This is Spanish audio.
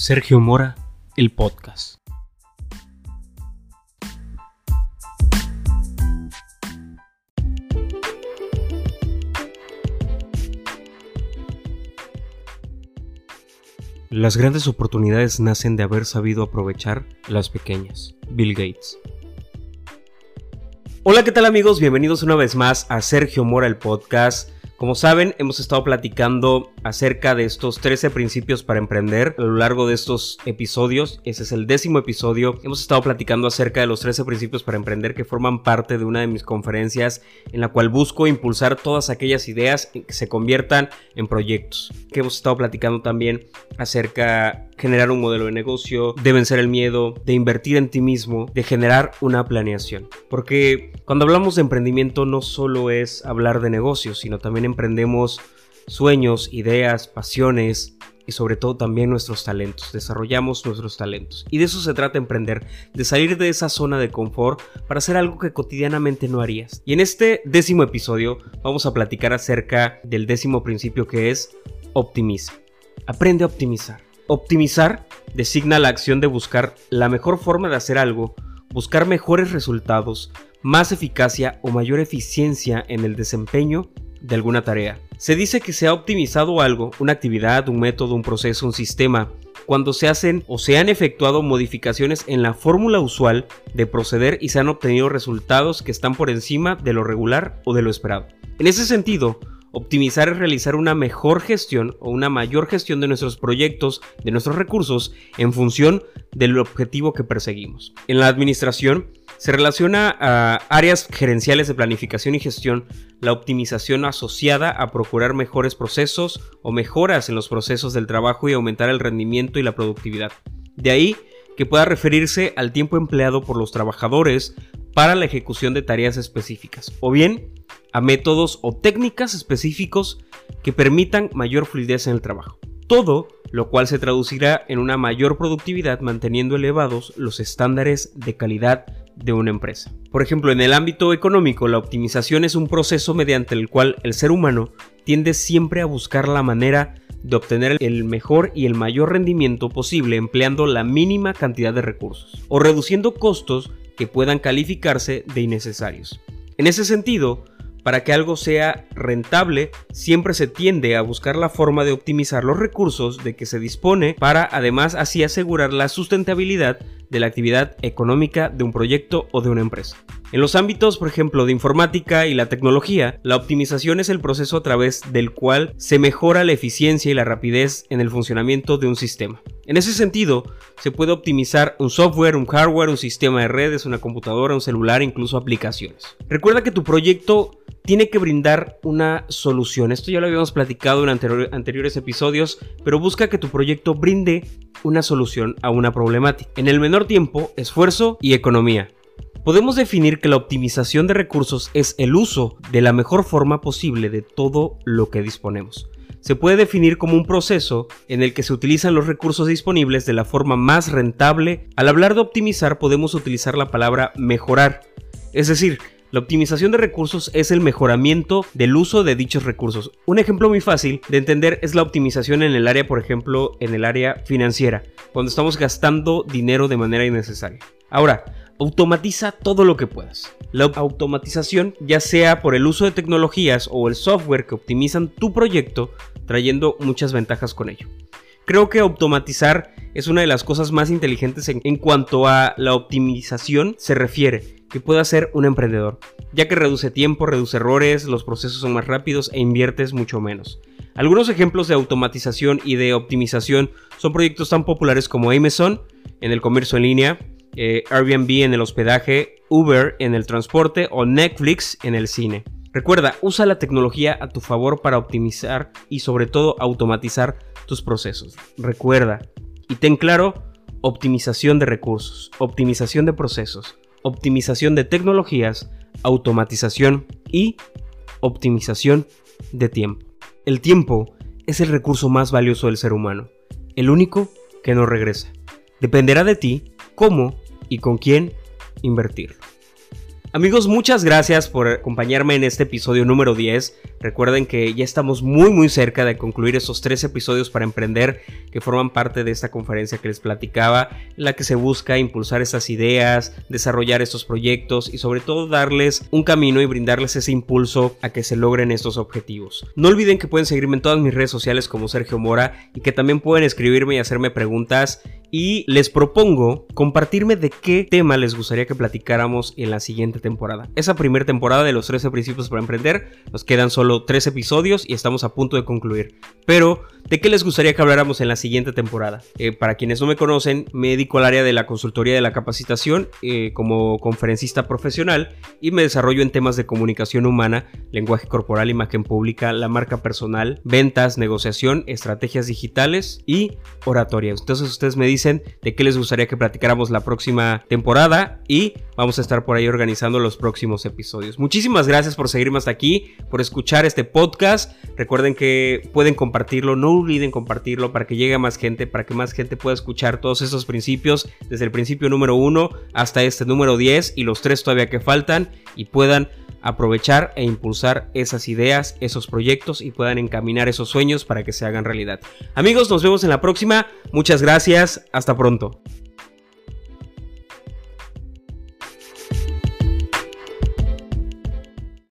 Sergio Mora, el podcast. Las grandes oportunidades nacen de haber sabido aprovechar las pequeñas. Bill Gates. Hola, ¿qué tal amigos? Bienvenidos una vez más a Sergio Mora, el podcast. Como saben, hemos estado platicando acerca de estos 13 principios para emprender a lo largo de estos episodios. Ese es el décimo episodio. Hemos estado platicando acerca de los 13 principios para emprender que forman parte de una de mis conferencias en la cual busco impulsar todas aquellas ideas que se conviertan en proyectos. Que hemos estado platicando también acerca generar un modelo de negocio, de vencer el miedo, de invertir en ti mismo, de generar una planeación. Porque cuando hablamos de emprendimiento no solo es hablar de negocios, sino también emprendemos sueños, ideas, pasiones y sobre todo también nuestros talentos. Desarrollamos nuestros talentos. Y de eso se trata emprender, de salir de esa zona de confort para hacer algo que cotidianamente no harías. Y en este décimo episodio vamos a platicar acerca del décimo principio que es optimiza. Aprende a optimizar. Optimizar designa la acción de buscar la mejor forma de hacer algo, buscar mejores resultados, más eficacia o mayor eficiencia en el desempeño de alguna tarea. Se dice que se ha optimizado algo, una actividad, un método, un proceso, un sistema, cuando se hacen o se han efectuado modificaciones en la fórmula usual de proceder y se han obtenido resultados que están por encima de lo regular o de lo esperado. En ese sentido, Optimizar es realizar una mejor gestión o una mayor gestión de nuestros proyectos, de nuestros recursos, en función del objetivo que perseguimos. En la administración se relaciona a áreas gerenciales de planificación y gestión la optimización asociada a procurar mejores procesos o mejoras en los procesos del trabajo y aumentar el rendimiento y la productividad. De ahí que pueda referirse al tiempo empleado por los trabajadores para la ejecución de tareas específicas, o bien a métodos o técnicas específicos que permitan mayor fluidez en el trabajo. Todo lo cual se traducirá en una mayor productividad manteniendo elevados los estándares de calidad de una empresa. Por ejemplo, en el ámbito económico, la optimización es un proceso mediante el cual el ser humano tiende siempre a buscar la manera de obtener el mejor y el mayor rendimiento posible empleando la mínima cantidad de recursos o reduciendo costos que puedan calificarse de innecesarios. En ese sentido, para que algo sea rentable, siempre se tiende a buscar la forma de optimizar los recursos de que se dispone para además así asegurar la sustentabilidad de la actividad económica de un proyecto o de una empresa. En los ámbitos, por ejemplo, de informática y la tecnología, la optimización es el proceso a través del cual se mejora la eficiencia y la rapidez en el funcionamiento de un sistema. En ese sentido, se puede optimizar un software, un hardware, un sistema de redes, una computadora, un celular, incluso aplicaciones. Recuerda que tu proyecto tiene que brindar una solución. Esto ya lo habíamos platicado en anteriores episodios, pero busca que tu proyecto brinde una solución a una problemática. En el menor tiempo, esfuerzo y economía. Podemos definir que la optimización de recursos es el uso de la mejor forma posible de todo lo que disponemos. Se puede definir como un proceso en el que se utilizan los recursos disponibles de la forma más rentable. Al hablar de optimizar podemos utilizar la palabra mejorar, es decir, la optimización de recursos es el mejoramiento del uso de dichos recursos. Un ejemplo muy fácil de entender es la optimización en el área, por ejemplo, en el área financiera, cuando estamos gastando dinero de manera innecesaria. Ahora, automatiza todo lo que puedas. La automatización, ya sea por el uso de tecnologías o el software que optimizan tu proyecto, trayendo muchas ventajas con ello. Creo que automatizar es una de las cosas más inteligentes en, cuanto a la optimización se refiere que puede hacer un emprendedor, ya que reduce tiempo, reduce errores, los procesos son más rápidos e inviertes mucho menos. Algunos ejemplos de automatización y de optimización son proyectos tan populares como Amazon en el comercio en línea, eh, Airbnb en el hospedaje, Uber en el transporte o Netflix en el cine. Recuerda, usa la tecnología a tu favor para optimizar y sobre todo automatizar tus procesos. Recuerda y ten claro, optimización de recursos, optimización de procesos, optimización de tecnologías, automatización y optimización de tiempo. El tiempo es el recurso más valioso del ser humano, el único que no regresa. Dependerá de ti cómo y con quién invertirlo. Amigos, muchas gracias por acompañarme en este episodio número 10. Recuerden que ya estamos muy muy cerca de concluir esos tres episodios para emprender que forman parte de esta conferencia que les platicaba, en la que se busca impulsar estas ideas, desarrollar estos proyectos y sobre todo darles un camino y brindarles ese impulso a que se logren estos objetivos. No olviden que pueden seguirme en todas mis redes sociales como Sergio Mora y que también pueden escribirme y hacerme preguntas y les propongo compartirme de qué tema les gustaría que platicáramos en la siguiente temporada. Esa primera temporada de los 13 principios para emprender, nos quedan solo 3 episodios y estamos a punto de concluir. Pero, ¿de qué les gustaría que habláramos en la siguiente temporada? Eh, para quienes no me conocen, me dedico al área de la consultoría de la capacitación eh, como conferencista profesional y me desarrollo en temas de comunicación humana, lenguaje corporal, imagen pública, la marca personal, ventas, negociación, estrategias digitales y oratoria. Entonces ustedes me dicen de qué les gustaría que platicáramos la próxima temporada y vamos a estar por ahí organizando los próximos episodios. Muchísimas gracias por seguirme hasta aquí, por este podcast. Recuerden que pueden compartirlo, no olviden compartirlo para que llegue a más gente, para que más gente pueda escuchar todos esos principios, desde el principio número 1 hasta este número 10 y los tres todavía que faltan y puedan aprovechar e impulsar esas ideas, esos proyectos y puedan encaminar esos sueños para que se hagan realidad. Amigos, nos vemos en la próxima. Muchas gracias. Hasta pronto.